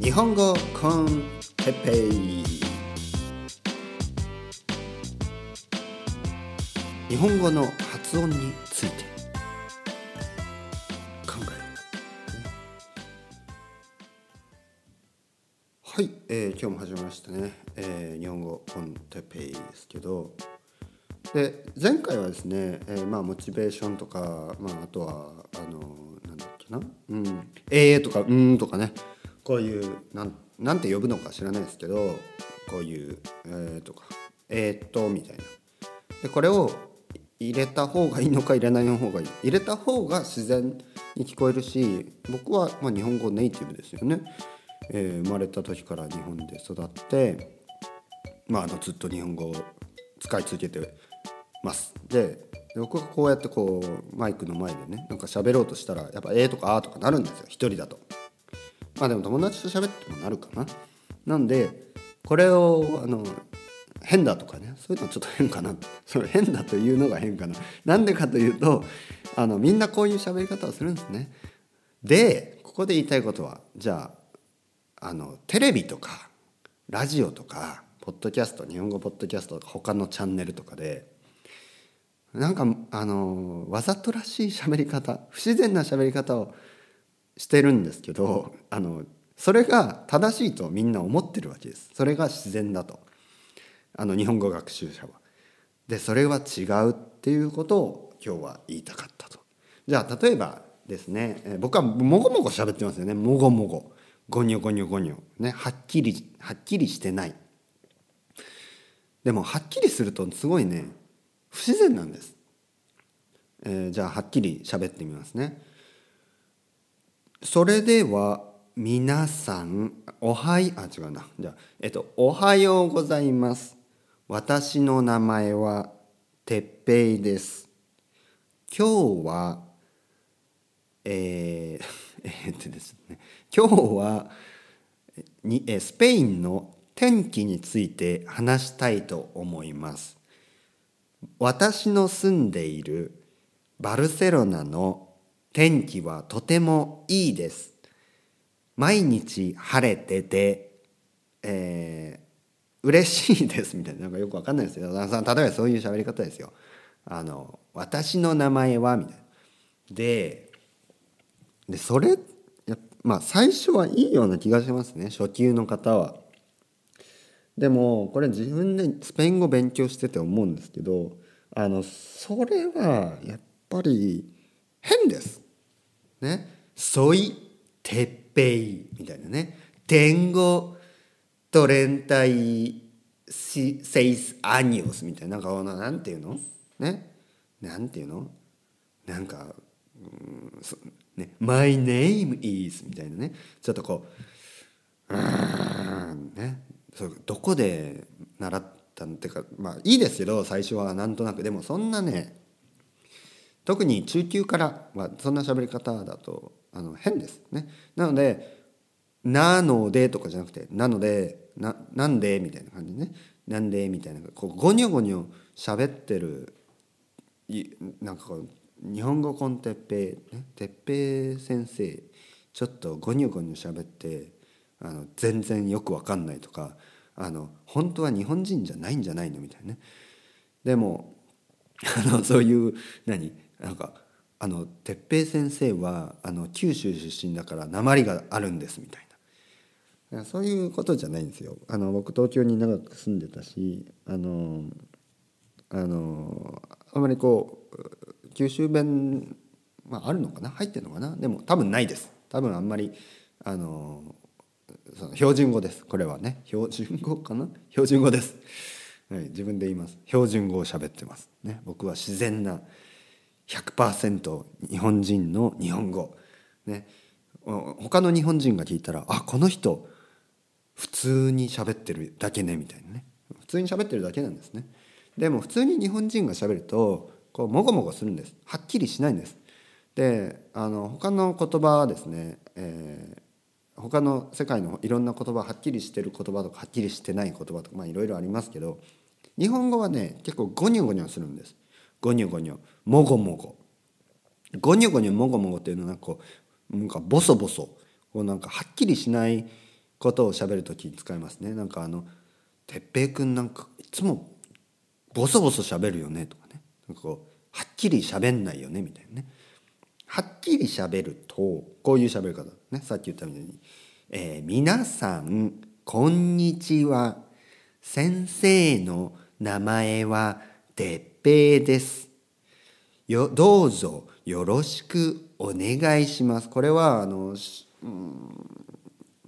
日本語コンテッペイ日本語の発音について。考えるはい、えー、今日も始まりましたね、えー、日本語コンテッペイですけど。で前回はですね、えー、まあモチベーションとか、まあ、あとはあのなんだっけな「うん」「えー」とか「うん」とかね。こういうなんなんて呼ぶのか知らないですけどこういう「えー」とか「えー、っと」みたいな。でこれを入れた方がいいのか入れない方がいい。入れた方が自然に聞こえるし僕はま日本語ネイティブですよね、えー、生まれた時から日本で育ってまああのずっと日本語を使い続けてます。で僕がこうやってこうマイクの前でねなんか喋ろうとしたらやっぱ「えー」とか「あ」とかなるんですよ。一人だと。まあでも友達と喋ってもなるかな。なんでこれをあの変だとかねそういうのはちょっと変かな。それ変だというのが変かな。なんでかというとあのみんなこういう喋り方をするんですね。でここで言いたいことはじゃああのテレビとかラジオとかポッドキャスト日本語ポッドキャストとか他のチャンネルとかでなんかあのわざとらしい喋り方不自然な喋り方をしてるんですけどあのそれが正しいとみんな思ってるわけですそれが自然だとあの日本語学習者は。でそれは違うっていうことを今日は言いたかったと。じゃあ例えばですね、僕はもごもご喋ってますよねもごもごゴニョゴニョゴニョねはっきりはっきりしてない。でもはっきりするとすごいね不自然なんです。えー、じゃあはっきり喋ってみますね。それでは皆さんおはいあ違うなじゃえっとおはようございます。私の名前はてっぺいです。今日はえー、えー、っ とですね今日はにえスペインの天気について話したいと思います。私の住んでいるバルセロナの天気はとてもいいです。毎日晴れてて、えー、嬉しいですみたいななんかよくわかんないですよ。例えばそういう喋り方ですよ。あの私の名前はみたいな。ででそれまあ最初はいいような気がしますね初級の方は。でもこれ自分でスペイン語勉強してて思うんですけどあのそれはやっぱり変です。ね。ソイテッペイみたいなね。tengo treinta seis años みたいななんかなんていうの？ね。なんていうの？なんか、うんね、My name is みたいなね。ちょっとこう、うんね。そうどこで習ったの？ってかまあいいですけど最初はなんとなくでもそんなね特に中級からはそんな喋り方だとあの変ですね。なので「なので」とかじゃなくて「なので」な「なんで」みたいな感じね「なんで」みたいなこうゴニョゴニョ喋ってるなんかこう日本語コンテッペイ、ね、てっぺい先生ちょっとゴニョゴニョ喋ってあの全然よく分かんないとかあの本当は日本人じゃないんじゃないの？みたいなね。でもあのそういう何？なんかあの哲平先生はあの九州出身だから鉛があるんですみたいな。そういうことじゃないんですよ。あの僕東京に長く住んでたしあのあのあまりこう九州弁、まあ、あるのかな？入ってるのかな？でも多分ないです。多分あんまりあのその標準語です。これはね。標準語かな？標準語です、はい、自分で言います。標準語を喋ってます。ね。僕は自然な100%日本人の日本語。ね。他の日本人が聞いたらあこの人普通に喋ってるだけねみたいなね。普通に喋ってるだけなんですね。でも普通に日本人が喋るとこうもごもごするんです。はっきりしないんです。であの他の言葉はですね、えー他の世界のいろんな言葉はっきりしてる言葉とかはっきりしてない言葉とかまあいろいろありますけど日本語はね結構ゴニョゴニョするんです。ゴニョゴニョ。もごもご。ゴニョゴニョもごもごっていうのはこうなんかボソボソ。こうなんかはっきりしないことを喋る時に使いますね。なんかあの「哲平君なんかいつもボソボソ喋るよね」とかね。なんかこうはっきり喋んないよねみたいなね。はっきり喋るとこういう喋り方ね。さっき言ったみたいに「えー、皆さんこんにちは。先生の名前は哲平です」よどうぞよろしくお願いします。これはあの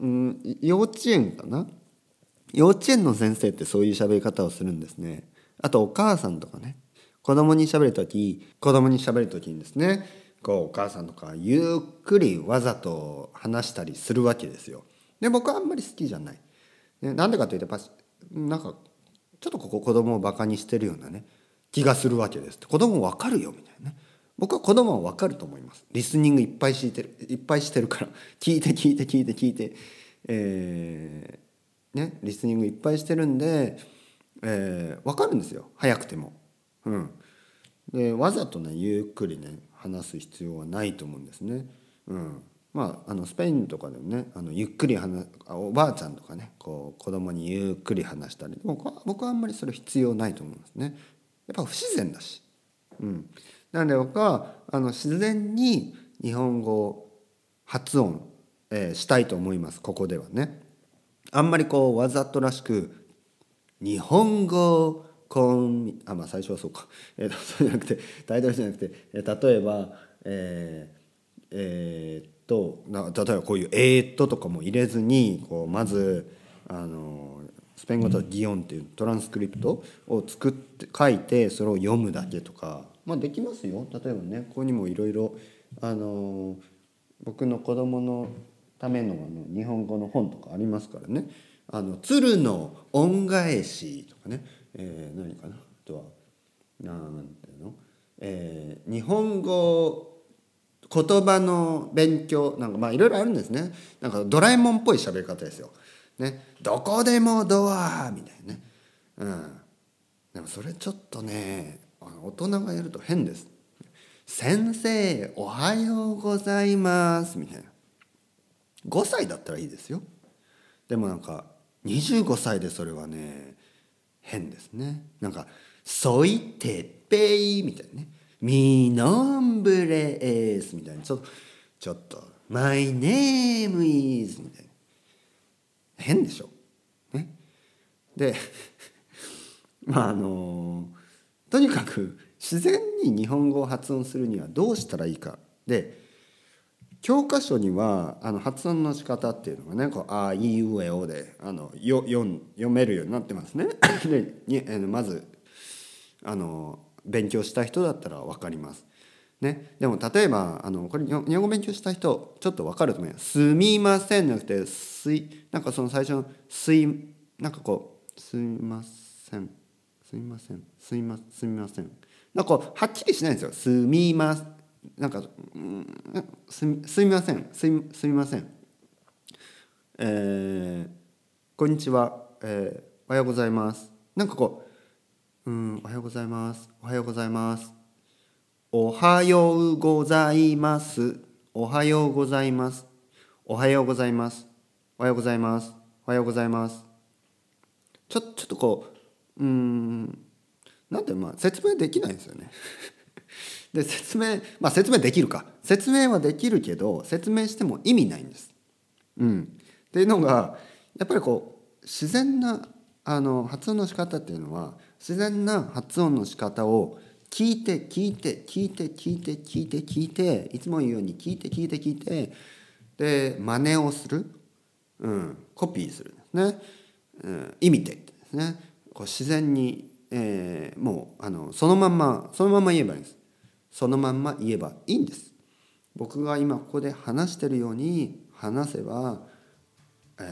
うん、幼稚園かな？幼稚園の先生ってそういう喋り方をするんですね。あとお母さんとかね。子供に喋る時子供に喋る時にですねこうお母さんとかゆっくりわざと話したりするわけですよ。で僕はあんまり好きじゃない、ね、なんでかというとやっぱなんかちょっとここ子供をバカにしてるようなね気がするわけです。子供わかるよみたいなね。僕は子供は分かると思います。リスニングいっぱいしてるいっぱいしてるから。聞いて聞いて聞いて聞いて、えー、ねリスニングいっぱいしてるんで、えー、分かるんですよ。早くても。うん、でわざとねゆっくりね話す必要はないと思うんですね。うん、まあ、あのスペインとかでもねあのゆっくり話おばあちゃんとかねこう子供にゆっくり話したり。僕は僕はあんまりそれ必要ないと思いますね。やっぱ不自然だし。うんなので僕はあの自然に日本語発音、えー、したいと思いますここではね。あんまりこうわざとらしく日本語コンあまあ最初はそうか、えー、そうじゃなくてタイトルじゃなくて、え、例えばえー、えー、っとな例えばこういう「えー、っと」とかも入れずにこうまずあのスペイン語とギオンっていうトランスクリプトを作って書いてそれを読むだけとかまあできますよ。例えばねここにもいろいろあの僕の子供のためのあの日本語の本とかありますからね「あの鶴の恩返し」とかね、えー、何かな？あとはなんていうの、えー、日本語言葉の勉強なんかまあいろいろあるんですね。なんかドラえもんっぽい喋り方ですよ。ね、どこでもドアみたいなね。うん。でもそれちょっとね大人がやると変です。先生おはようございますみたいな。5歳だったらいいですよ。でもなんか25歳でそれはね変ですね。なんか「ソイテッペイ」みたいなね「ミノンブレエース」みたいな。ちょっとちょっと「マイネームイズ」みたいな。変でしょ？ね？で まああのとにかく自然に日本語を発音するにはどうしたらいいかで教科書にはあの発音の仕方っていうのがね「こうあいうえお」であのよ読読めるようになってますね。でにまずあの勉強した人だったら分かります。ね、でも例えばあのこれ日本語勉強した人ちょっと分かると思います。すみませんじゃなくてすいなんかその最初のすいなんかこうすみません。すみません。すみますみません。なんかはっきりしないんですよ。すみますなんかすすみません。すみすみません。えー、こんにちは、えー、おはようございます。なんかこううんおはようございます。おはようございます。おはようございます。おはようございます。おはようございます。おはようございます。おはようございます。ちょちょっとこううん。なんてまあ説明できないんですよね。で説明まあ説明できるか。説明はできるけど説明しても意味ないんです。うん、っていうのがやっぱりこう自然なあの発音の仕方っていうのは自然な発音の仕方を聞いて聞いて聞いて聞いて聞いて聞いていつも言うように聞いて聞いて聞いてで真似をする、うん、コピーするですね、うん、イミテですね。こう自然に、えー、もうあのそのまんまそのまんま言えばいいんです。そのまんま言えばいいんです。僕が今ここで話してるように話せば、え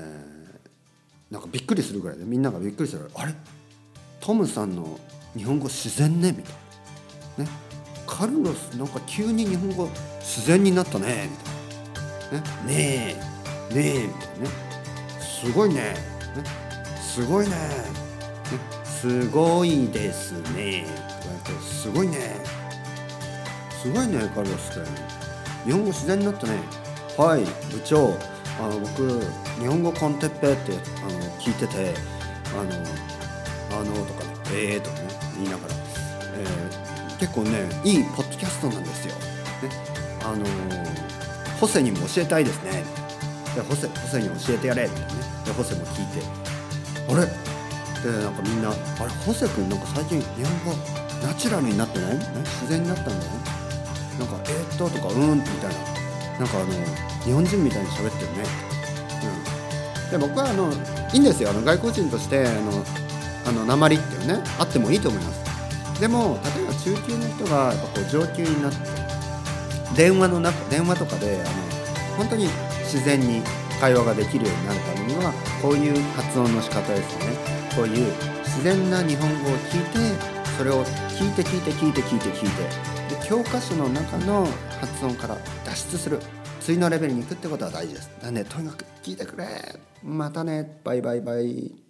ー、なんかびっくりするぐらいでみんながびっくりするあれ？トムさんの日本語自然ね？みたいな。ねカルロスなんか急に日本語自然になったねみたいなねねえねえみたいなねすごいねねすごいねねすごいですね。すごいね。すごいね、カルロス君。日本語自然になったね。はい、部長。あの僕日本語コンテッペってあの聞いててあのあのとかねええー、とかね言いながら、えー、結構ねいいポッドキャストなんですよ。ね、あのホセにも教えたいですね。でホセホセに教えてやれってね。でホセも聞いて。あれ？でなんかみんな「あれホセ君なんか最近日本語ナチュラルになってない、ね、自然になったんだね」なんか「えー、っと」とか「うん」みたいな。なんかあの日本人みたいに喋ってるね。うん、で僕はあのいいんですよ。あの外国人としてあのあの鉛っていうねあってもいいと思います。でも例えば中級の人がやっぱこう上級になって電話の中電話とかであの本当に自然に会話ができるようになるためにはこういう発音の仕方ですよね。こういう自然な日本語を聞いてそれを聞いて聞いて聞いて聞いて聞いてで教科書の中の発音から脱出する。次のレベルに行くってことは大事です。だねとにかく聞いてくれ。またね。バイバイバイ。